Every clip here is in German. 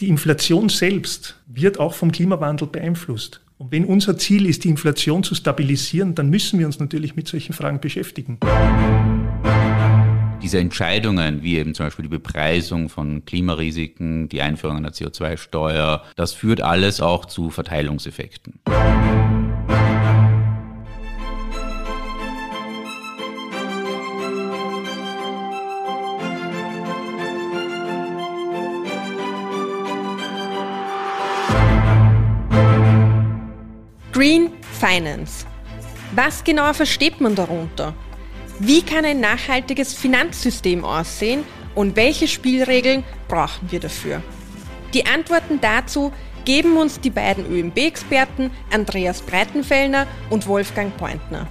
die Inflation selbst wird auch vom Klimawandel beeinflusst. Und wenn unser Ziel ist, die Inflation zu stabilisieren, dann müssen wir uns natürlich mit solchen Fragen beschäftigen. Diese Entscheidungen, wie eben zum Beispiel die Bepreisung von Klimarisiken, die Einführung einer CO2-Steuer, das führt alles auch zu Verteilungseffekten. Finance. Was genau versteht man darunter? Wie kann ein nachhaltiges Finanzsystem aussehen und welche Spielregeln brauchen wir dafür? Die Antworten dazu geben uns die beiden ÖMB-Experten Andreas Breitenfellner und Wolfgang Pointner.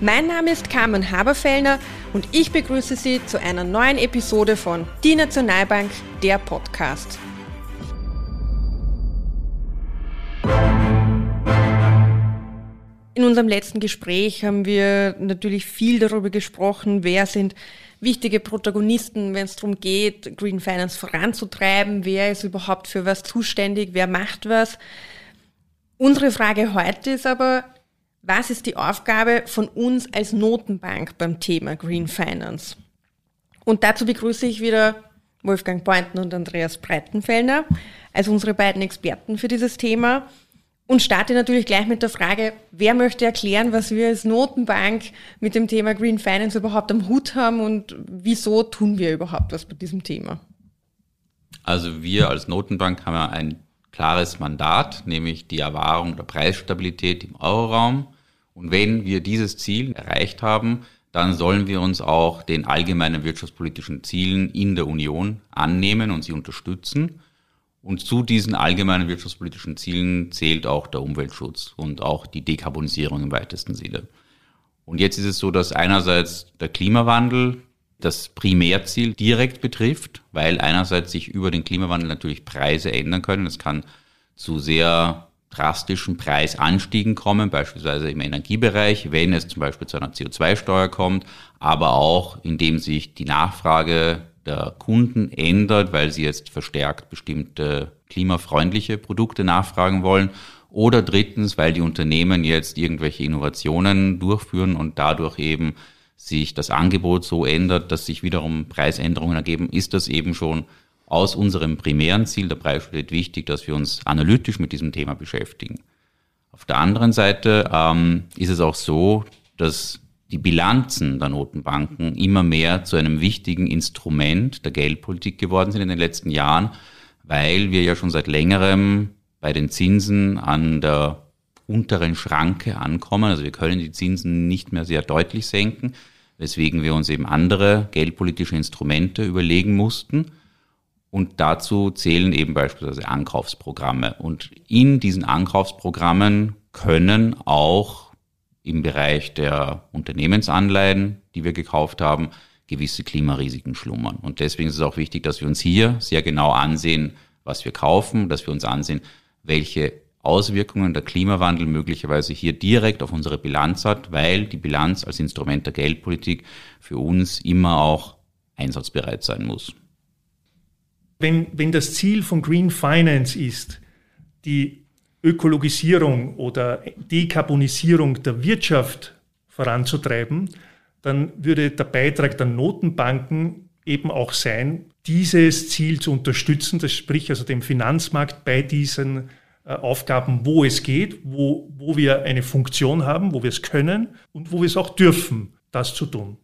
Mein Name ist Carmen Haberfellner und ich begrüße Sie zu einer neuen Episode von Die Nationalbank, der Podcast. In unserem letzten Gespräch haben wir natürlich viel darüber gesprochen, wer sind wichtige Protagonisten, wenn es darum geht, Green Finance voranzutreiben, wer ist überhaupt für was zuständig, wer macht was. Unsere Frage heute ist aber, was ist die Aufgabe von uns als Notenbank beim Thema Green Finance? Und dazu begrüße ich wieder Wolfgang Pointen und Andreas Breitenfellner als unsere beiden Experten für dieses Thema. Und starte natürlich gleich mit der Frage, wer möchte erklären, was wir als Notenbank mit dem Thema Green Finance überhaupt am Hut haben und wieso tun wir überhaupt was bei diesem Thema? Also wir als Notenbank haben ja ein klares Mandat, nämlich die Erwahrung der Preisstabilität im Euroraum. Und wenn wir dieses Ziel erreicht haben, dann sollen wir uns auch den allgemeinen wirtschaftspolitischen Zielen in der Union annehmen und sie unterstützen. Und zu diesen allgemeinen wirtschaftspolitischen Zielen zählt auch der Umweltschutz und auch die Dekarbonisierung im weitesten Sinne. Und jetzt ist es so, dass einerseits der Klimawandel das Primärziel direkt betrifft, weil einerseits sich über den Klimawandel natürlich Preise ändern können. Es kann zu sehr drastischen Preisanstiegen kommen, beispielsweise im Energiebereich, wenn es zum Beispiel zu einer CO2-Steuer kommt, aber auch indem sich die Nachfrage der Kunden ändert, weil sie jetzt verstärkt bestimmte klimafreundliche Produkte nachfragen wollen. Oder drittens, weil die Unternehmen jetzt irgendwelche Innovationen durchführen und dadurch eben sich das Angebot so ändert, dass sich wiederum Preisänderungen ergeben, ist das eben schon aus unserem primären Ziel der Preisstabilität wichtig, dass wir uns analytisch mit diesem Thema beschäftigen. Auf der anderen Seite ähm, ist es auch so, dass die Bilanzen der Notenbanken immer mehr zu einem wichtigen Instrument der Geldpolitik geworden sind in den letzten Jahren, weil wir ja schon seit längerem bei den Zinsen an der unteren Schranke ankommen. Also wir können die Zinsen nicht mehr sehr deutlich senken, weswegen wir uns eben andere geldpolitische Instrumente überlegen mussten. Und dazu zählen eben beispielsweise Ankaufsprogramme. Und in diesen Ankaufsprogrammen können auch im Bereich der Unternehmensanleihen, die wir gekauft haben, gewisse Klimarisiken schlummern. Und deswegen ist es auch wichtig, dass wir uns hier sehr genau ansehen, was wir kaufen, dass wir uns ansehen, welche Auswirkungen der Klimawandel möglicherweise hier direkt auf unsere Bilanz hat, weil die Bilanz als Instrument der Geldpolitik für uns immer auch einsatzbereit sein muss. Wenn, wenn das Ziel von Green Finance ist, die Ökologisierung oder Dekarbonisierung der Wirtschaft voranzutreiben, dann würde der Beitrag der Notenbanken eben auch sein, dieses Ziel zu unterstützen, das sprich also dem Finanzmarkt bei diesen äh, Aufgaben, wo es geht, wo, wo wir eine Funktion haben, wo wir es können und wo wir es auch dürfen, das zu tun.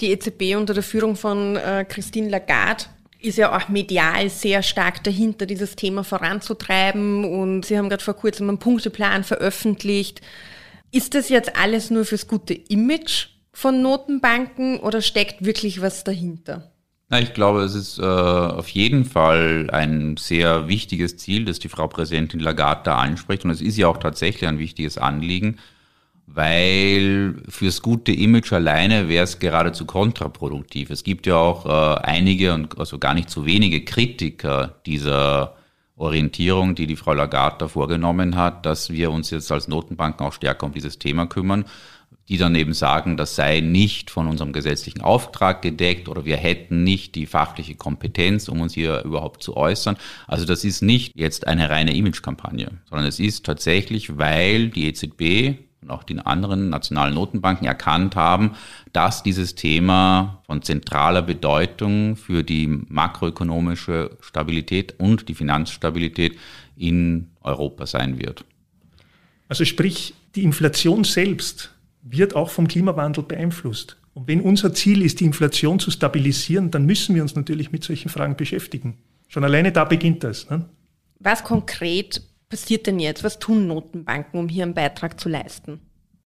Die EZB unter der Führung von äh, Christine Lagarde ist ja auch medial sehr stark dahinter, dieses Thema voranzutreiben. Und Sie haben gerade vor kurzem einen Punkteplan veröffentlicht. Ist das jetzt alles nur fürs gute Image von Notenbanken oder steckt wirklich was dahinter? Ich glaube, es ist äh, auf jeden Fall ein sehr wichtiges Ziel, das die Frau Präsidentin Lagarde da anspricht. Und es ist ja auch tatsächlich ein wichtiges Anliegen weil fürs gute Image alleine wäre es geradezu kontraproduktiv. Es gibt ja auch äh, einige und also gar nicht so wenige Kritiker dieser Orientierung, die die Frau Lagarde da vorgenommen hat, dass wir uns jetzt als Notenbanken auch stärker um dieses Thema kümmern. die dann eben sagen, das sei nicht von unserem gesetzlichen Auftrag gedeckt oder wir hätten nicht die fachliche Kompetenz, um uns hier überhaupt zu äußern. Also das ist nicht jetzt eine reine Imagekampagne, sondern es ist tatsächlich, weil die EZB und auch die anderen nationalen Notenbanken erkannt haben, dass dieses Thema von zentraler Bedeutung für die makroökonomische Stabilität und die Finanzstabilität in Europa sein wird. Also sprich, die Inflation selbst wird auch vom Klimawandel beeinflusst. Und wenn unser Ziel ist, die Inflation zu stabilisieren, dann müssen wir uns natürlich mit solchen Fragen beschäftigen. Schon alleine da beginnt das. Ne? Was konkret passiert denn jetzt? Was tun Notenbanken, um hier einen Beitrag zu leisten?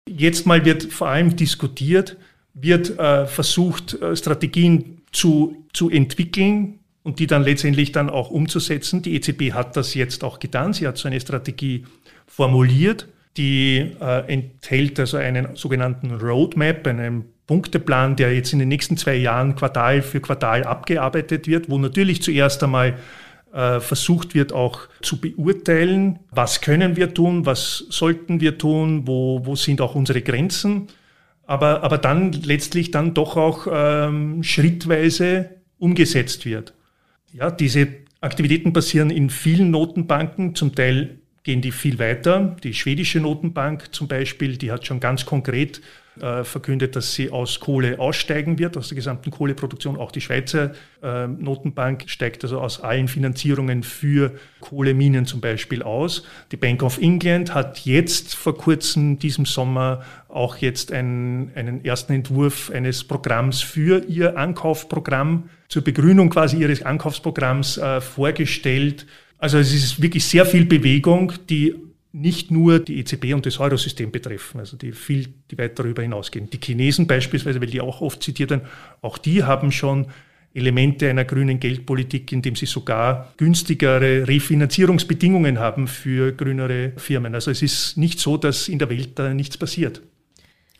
Jetzt mal wird vor allem diskutiert, wird äh, versucht, äh, Strategien zu, zu entwickeln und die dann letztendlich dann auch umzusetzen. Die EZB hat das jetzt auch getan. Sie hat so eine Strategie formuliert die äh, enthält also einen sogenannten Roadmap, einen Punkteplan, der jetzt in den nächsten zwei Jahren Quartal für Quartal abgearbeitet wird, wo natürlich zuerst einmal versucht wird auch zu beurteilen, was können wir tun, was sollten wir tun, wo, wo sind auch unsere Grenzen, aber, aber dann letztlich dann doch auch ähm, schrittweise umgesetzt wird. Ja, diese Aktivitäten passieren in vielen Notenbanken, zum Teil gehen die viel weiter. Die schwedische Notenbank zum Beispiel, die hat schon ganz konkret äh, verkündet, dass sie aus Kohle aussteigen wird, aus der gesamten Kohleproduktion. Auch die Schweizer äh, Notenbank steigt also aus allen Finanzierungen für Kohleminen zum Beispiel aus. Die Bank of England hat jetzt vor kurzem, diesem Sommer, auch jetzt einen, einen ersten Entwurf eines Programms für ihr Ankaufprogramm zur Begrünung quasi ihres Ankaufsprogramms äh, vorgestellt also es ist wirklich sehr viel Bewegung, die nicht nur die EZB und das Eurosystem betreffen, also die viel, die weit darüber hinausgehen. Die Chinesen beispielsweise, weil die auch oft zitiert werden, auch die haben schon Elemente einer grünen Geldpolitik, indem sie sogar günstigere Refinanzierungsbedingungen haben für grünere Firmen. Also es ist nicht so, dass in der Welt da nichts passiert.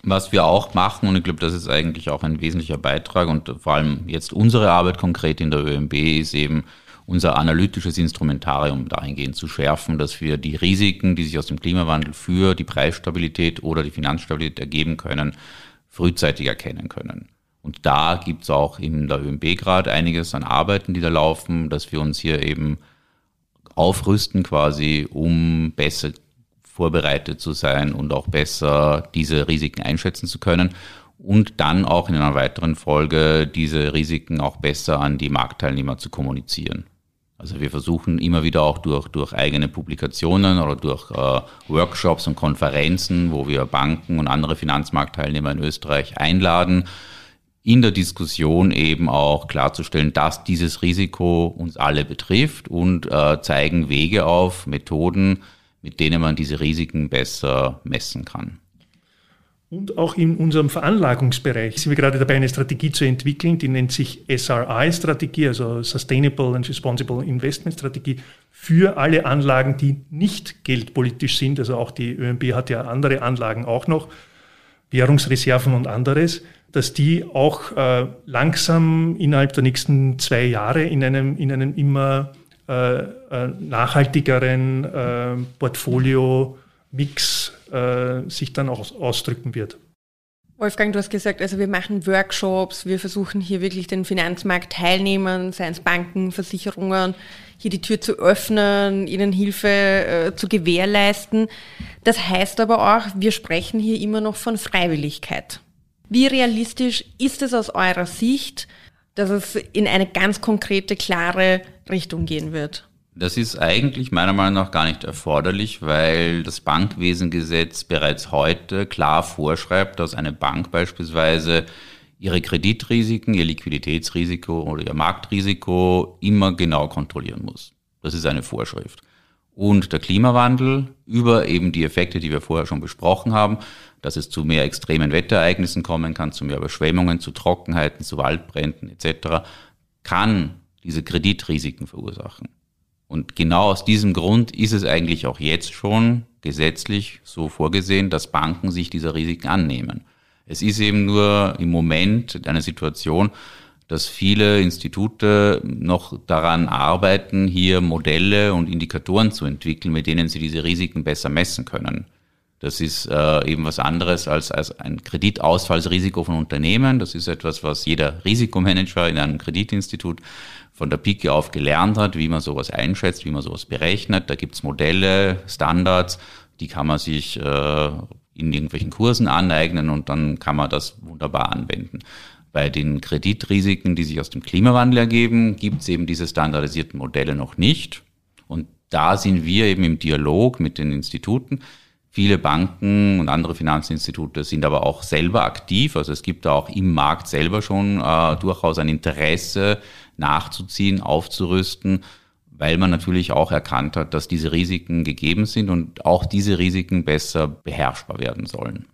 Was wir auch machen, und ich glaube, das ist eigentlich auch ein wesentlicher Beitrag und vor allem jetzt unsere Arbeit konkret in der ÖMB ist eben, unser analytisches Instrumentarium dahingehend zu schärfen, dass wir die Risiken, die sich aus dem Klimawandel für die Preisstabilität oder die Finanzstabilität ergeben können, frühzeitig erkennen können. Und da gibt es auch in der ÖMB gerade einiges an Arbeiten, die da laufen, dass wir uns hier eben aufrüsten quasi, um besser vorbereitet zu sein und auch besser diese Risiken einschätzen zu können und dann auch in einer weiteren Folge diese Risiken auch besser an die Marktteilnehmer zu kommunizieren. Also wir versuchen immer wieder auch durch, durch eigene Publikationen oder durch äh, Workshops und Konferenzen, wo wir Banken und andere Finanzmarktteilnehmer in Österreich einladen, in der Diskussion eben auch klarzustellen, dass dieses Risiko uns alle betrifft und äh, zeigen Wege auf, Methoden, mit denen man diese Risiken besser messen kann. Und auch in unserem Veranlagungsbereich sind wir gerade dabei, eine Strategie zu entwickeln, die nennt sich SRI-Strategie, also Sustainable and Responsible Investment Strategie, für alle Anlagen, die nicht geldpolitisch sind. Also auch die ÖMB hat ja andere Anlagen auch noch, Währungsreserven und anderes, dass die auch äh, langsam innerhalb der nächsten zwei Jahre in einem, in einem immer äh, äh, nachhaltigeren äh, Portfolio-Mix äh, sich dann auch ausdrücken wird. Wolfgang, du hast gesagt, also wir machen Workshops, wir versuchen hier wirklich den Finanzmarktteilnehmern, seien es Banken, Versicherungen, hier die Tür zu öffnen, ihnen Hilfe äh, zu gewährleisten. Das heißt aber auch, wir sprechen hier immer noch von Freiwilligkeit. Wie realistisch ist es aus eurer Sicht, dass es in eine ganz konkrete, klare Richtung gehen wird? Das ist eigentlich meiner Meinung nach gar nicht erforderlich, weil das Bankwesengesetz bereits heute klar vorschreibt, dass eine Bank beispielsweise ihre Kreditrisiken, ihr Liquiditätsrisiko oder ihr Marktrisiko immer genau kontrollieren muss. Das ist eine Vorschrift. Und der Klimawandel über eben die Effekte, die wir vorher schon besprochen haben, dass es zu mehr extremen Wetterereignissen kommen kann, zu mehr Überschwemmungen, zu Trockenheiten, zu Waldbränden etc., kann diese Kreditrisiken verursachen. Und genau aus diesem Grund ist es eigentlich auch jetzt schon gesetzlich so vorgesehen, dass Banken sich dieser Risiken annehmen. Es ist eben nur im Moment eine Situation, dass viele Institute noch daran arbeiten, hier Modelle und Indikatoren zu entwickeln, mit denen sie diese Risiken besser messen können. Das ist äh, eben was anderes als, als ein Kreditausfallsrisiko von Unternehmen. Das ist etwas, was jeder Risikomanager in einem Kreditinstitut von der Pike auf gelernt hat, wie man sowas einschätzt, wie man sowas berechnet. Da gibt's Modelle, Standards, die kann man sich äh, in irgendwelchen Kursen aneignen und dann kann man das wunderbar anwenden. Bei den Kreditrisiken, die sich aus dem Klimawandel ergeben, gibt's eben diese standardisierten Modelle noch nicht. Und da sind wir eben im Dialog mit den Instituten. Viele Banken und andere Finanzinstitute sind aber auch selber aktiv. Also es gibt da auch im Markt selber schon äh, durchaus ein Interesse nachzuziehen, aufzurüsten, weil man natürlich auch erkannt hat, dass diese Risiken gegeben sind und auch diese Risiken besser beherrschbar werden sollen.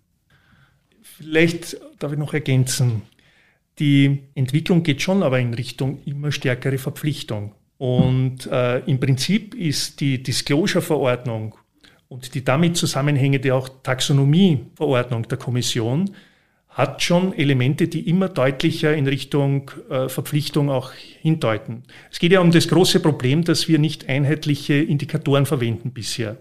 Vielleicht darf ich noch ergänzen. Die Entwicklung geht schon aber in Richtung immer stärkere Verpflichtung. Und äh, im Prinzip ist die Disclosure-Verordnung und die damit zusammenhängende auch Taxonomieverordnung der Kommission hat schon Elemente, die immer deutlicher in Richtung äh, Verpflichtung auch hindeuten. Es geht ja um das große Problem, dass wir nicht einheitliche Indikatoren verwenden bisher.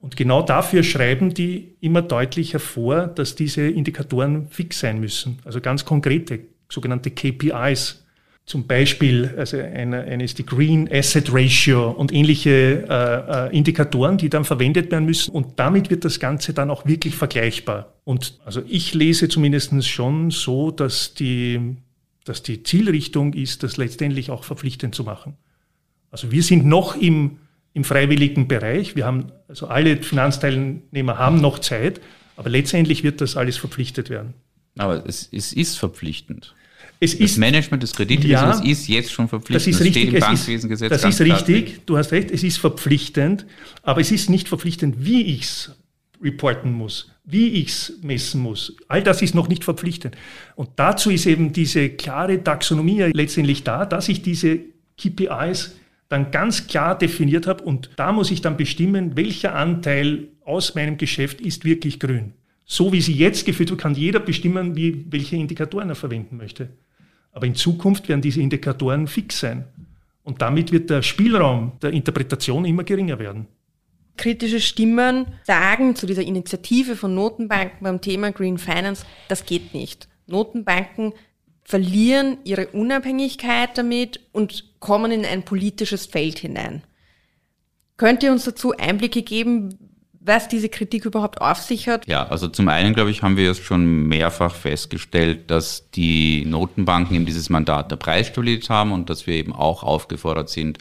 Und genau dafür schreiben die immer deutlicher vor, dass diese Indikatoren fix sein müssen. Also ganz konkrete, sogenannte KPIs zum Beispiel, also eine, eine ist die Green Asset Ratio und ähnliche äh, äh, Indikatoren, die dann verwendet werden müssen. Und damit wird das Ganze dann auch wirklich vergleichbar. Und also ich lese zumindest schon so, dass die, dass die Zielrichtung ist, das letztendlich auch verpflichtend zu machen. Also wir sind noch im, im freiwilligen Bereich. Wir haben, also alle Finanzteilnehmer haben noch Zeit, aber letztendlich wird das alles verpflichtet werden. Aber es, es ist verpflichtend. Es das ist, Management des Kreditrisikos ja, ist jetzt schon verpflichtend. Das ist richtig. Das steht im Bankwesengesetz. Das ist richtig. Du hast recht. Es ist verpflichtend. Aber es ist nicht verpflichtend, wie ich es reporten muss, wie ich es messen muss. All das ist noch nicht verpflichtend. Und dazu ist eben diese klare Taxonomie letztendlich da, dass ich diese KPIs dann ganz klar definiert habe und da muss ich dann bestimmen, welcher Anteil aus meinem Geschäft ist wirklich grün. So wie sie jetzt geführt wird, kann jeder bestimmen, wie, welche Indikatoren er verwenden möchte. Aber in Zukunft werden diese Indikatoren fix sein. Und damit wird der Spielraum der Interpretation immer geringer werden. Kritische Stimmen sagen zu dieser Initiative von Notenbanken beim Thema Green Finance, das geht nicht. Notenbanken verlieren ihre Unabhängigkeit damit und kommen in ein politisches Feld hinein. Könnt ihr uns dazu Einblicke geben, was diese Kritik überhaupt auf sich hat? Ja, also zum einen, glaube ich, haben wir jetzt schon mehrfach festgestellt, dass die Notenbanken eben dieses Mandat der Preisstabilität haben und dass wir eben auch aufgefordert sind,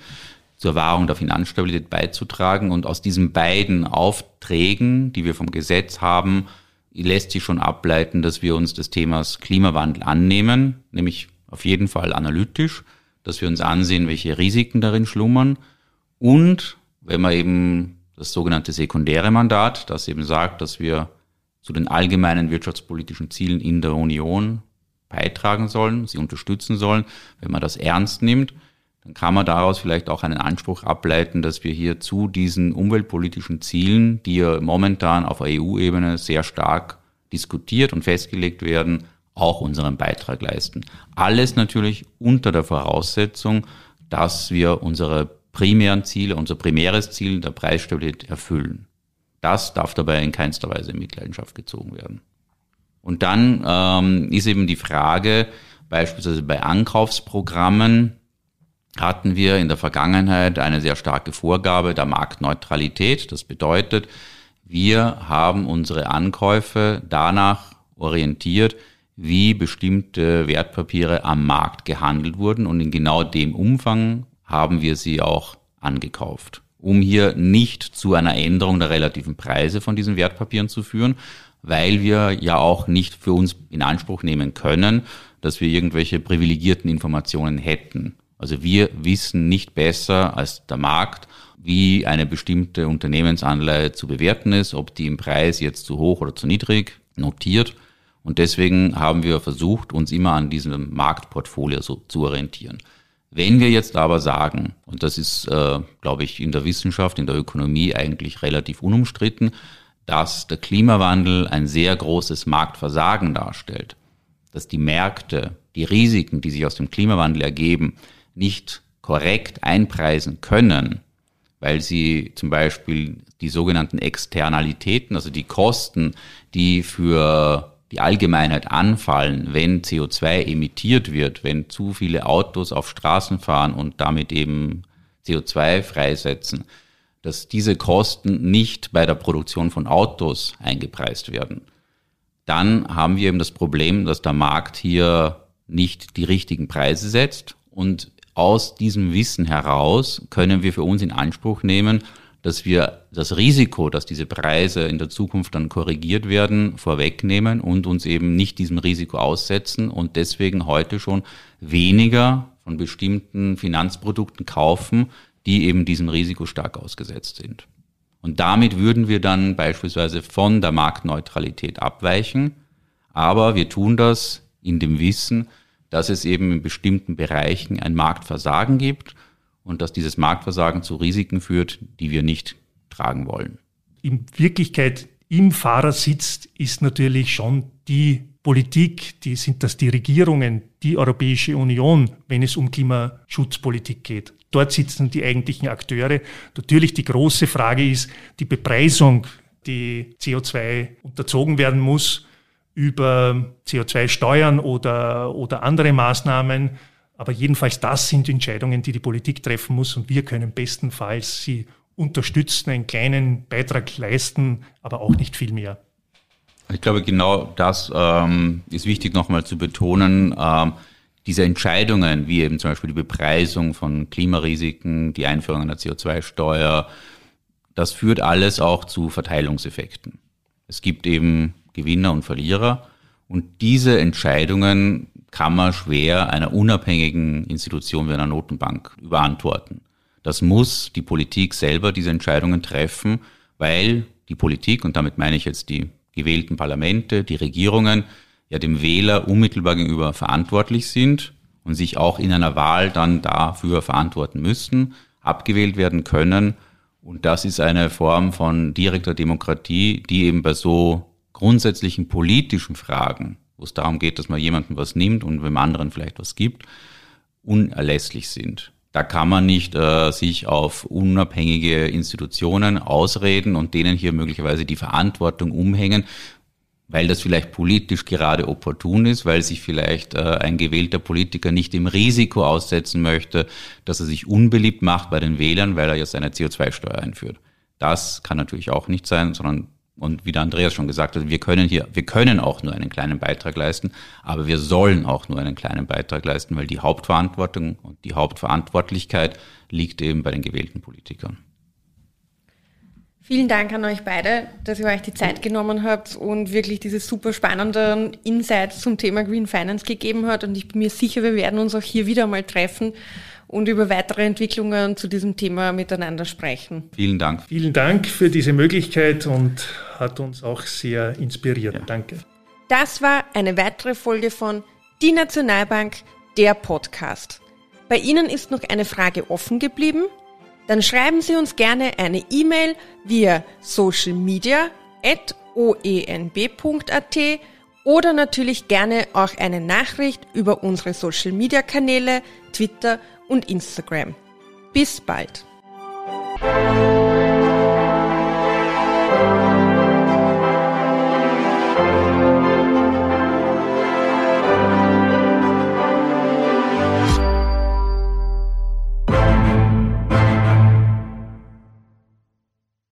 zur Wahrung der Finanzstabilität beizutragen. Und aus diesen beiden Aufträgen, die wir vom Gesetz haben, lässt sich schon ableiten, dass wir uns des Themas Klimawandel annehmen, nämlich auf jeden Fall analytisch, dass wir uns ansehen, welche Risiken darin schlummern und wenn man eben das sogenannte sekundäre Mandat, das eben sagt, dass wir zu den allgemeinen wirtschaftspolitischen Zielen in der Union beitragen sollen, sie unterstützen sollen. Wenn man das ernst nimmt, dann kann man daraus vielleicht auch einen Anspruch ableiten, dass wir hier zu diesen umweltpolitischen Zielen, die ja momentan auf EU-Ebene sehr stark diskutiert und festgelegt werden, auch unseren Beitrag leisten. Alles natürlich unter der Voraussetzung, dass wir unsere primären Ziele, unser primäres Ziel der Preisstabilität erfüllen. Das darf dabei in keinster Weise in Mitleidenschaft gezogen werden. Und dann ähm, ist eben die Frage, beispielsweise bei Ankaufsprogrammen hatten wir in der Vergangenheit eine sehr starke Vorgabe der Marktneutralität. Das bedeutet, wir haben unsere Ankäufe danach orientiert, wie bestimmte Wertpapiere am Markt gehandelt wurden und in genau dem Umfang haben wir sie auch angekauft, um hier nicht zu einer Änderung der relativen Preise von diesen Wertpapieren zu führen, weil wir ja auch nicht für uns in Anspruch nehmen können, dass wir irgendwelche privilegierten Informationen hätten. Also wir wissen nicht besser als der Markt, wie eine bestimmte Unternehmensanleihe zu bewerten ist, ob die im Preis jetzt zu hoch oder zu niedrig notiert. Und deswegen haben wir versucht, uns immer an diesem Marktportfolio so zu orientieren. Wenn wir jetzt aber sagen, und das ist, äh, glaube ich, in der Wissenschaft, in der Ökonomie eigentlich relativ unumstritten, dass der Klimawandel ein sehr großes Marktversagen darstellt, dass die Märkte die Risiken, die sich aus dem Klimawandel ergeben, nicht korrekt einpreisen können, weil sie zum Beispiel die sogenannten Externalitäten, also die Kosten, die für die Allgemeinheit anfallen, wenn CO2 emittiert wird, wenn zu viele Autos auf Straßen fahren und damit eben CO2 freisetzen, dass diese Kosten nicht bei der Produktion von Autos eingepreist werden. Dann haben wir eben das Problem, dass der Markt hier nicht die richtigen Preise setzt und aus diesem Wissen heraus können wir für uns in Anspruch nehmen, dass wir das Risiko, dass diese Preise in der Zukunft dann korrigiert werden, vorwegnehmen und uns eben nicht diesem Risiko aussetzen und deswegen heute schon weniger von bestimmten Finanzprodukten kaufen, die eben diesem Risiko stark ausgesetzt sind. Und damit würden wir dann beispielsweise von der Marktneutralität abweichen, aber wir tun das in dem Wissen, dass es eben in bestimmten Bereichen ein Marktversagen gibt und dass dieses Marktversagen zu Risiken führt, die wir nicht tragen wollen. In Wirklichkeit im Fahrersitz ist natürlich schon die Politik, die sind das die Regierungen, die Europäische Union, wenn es um Klimaschutzpolitik geht. Dort sitzen die eigentlichen Akteure. Natürlich die große Frage ist die Bepreisung, die CO2 unterzogen werden muss über CO2-Steuern oder, oder andere Maßnahmen aber jedenfalls das sind Entscheidungen, die die Politik treffen muss und wir können bestenfalls sie unterstützen, einen kleinen Beitrag leisten, aber auch nicht viel mehr. Ich glaube, genau das ähm, ist wichtig nochmal zu betonen. Ähm, diese Entscheidungen, wie eben zum Beispiel die Bepreisung von Klimarisiken, die Einführung einer CO2-Steuer, das führt alles auch zu Verteilungseffekten. Es gibt eben Gewinner und Verlierer und diese Entscheidungen kann man schwer einer unabhängigen Institution wie einer Notenbank überantworten. Das muss die Politik selber diese Entscheidungen treffen, weil die Politik, und damit meine ich jetzt die gewählten Parlamente, die Regierungen, ja dem Wähler unmittelbar gegenüber verantwortlich sind und sich auch in einer Wahl dann dafür verantworten müssen, abgewählt werden können. Und das ist eine Form von direkter Demokratie, die eben bei so grundsätzlichen politischen Fragen wo es darum geht, dass man jemandem was nimmt und dem anderen vielleicht was gibt, unerlässlich sind. Da kann man nicht äh, sich auf unabhängige Institutionen ausreden und denen hier möglicherweise die Verantwortung umhängen, weil das vielleicht politisch gerade opportun ist, weil sich vielleicht äh, ein gewählter Politiker nicht dem Risiko aussetzen möchte, dass er sich unbeliebt macht bei den Wählern, weil er jetzt eine CO2-Steuer einführt. Das kann natürlich auch nicht sein, sondern und wie der Andreas schon gesagt hat, wir können hier, wir können auch nur einen kleinen Beitrag leisten, aber wir sollen auch nur einen kleinen Beitrag leisten, weil die Hauptverantwortung und die Hauptverantwortlichkeit liegt eben bei den gewählten Politikern. Vielen Dank an euch beide, dass ihr euch die Zeit genommen habt und wirklich diese super spannenden Insights zum Thema Green Finance gegeben habt. Und ich bin mir sicher, wir werden uns auch hier wieder mal treffen und über weitere Entwicklungen zu diesem Thema miteinander sprechen. Vielen Dank. Vielen Dank für diese Möglichkeit und hat uns auch sehr inspiriert. Ja. Danke. Das war eine weitere Folge von Die Nationalbank, der Podcast. Bei Ihnen ist noch eine Frage offen geblieben? Dann schreiben Sie uns gerne eine E-Mail via socialmedia.oenb.at oder natürlich gerne auch eine Nachricht über unsere Social Media Kanäle, Twitter und Instagram. Bis bald!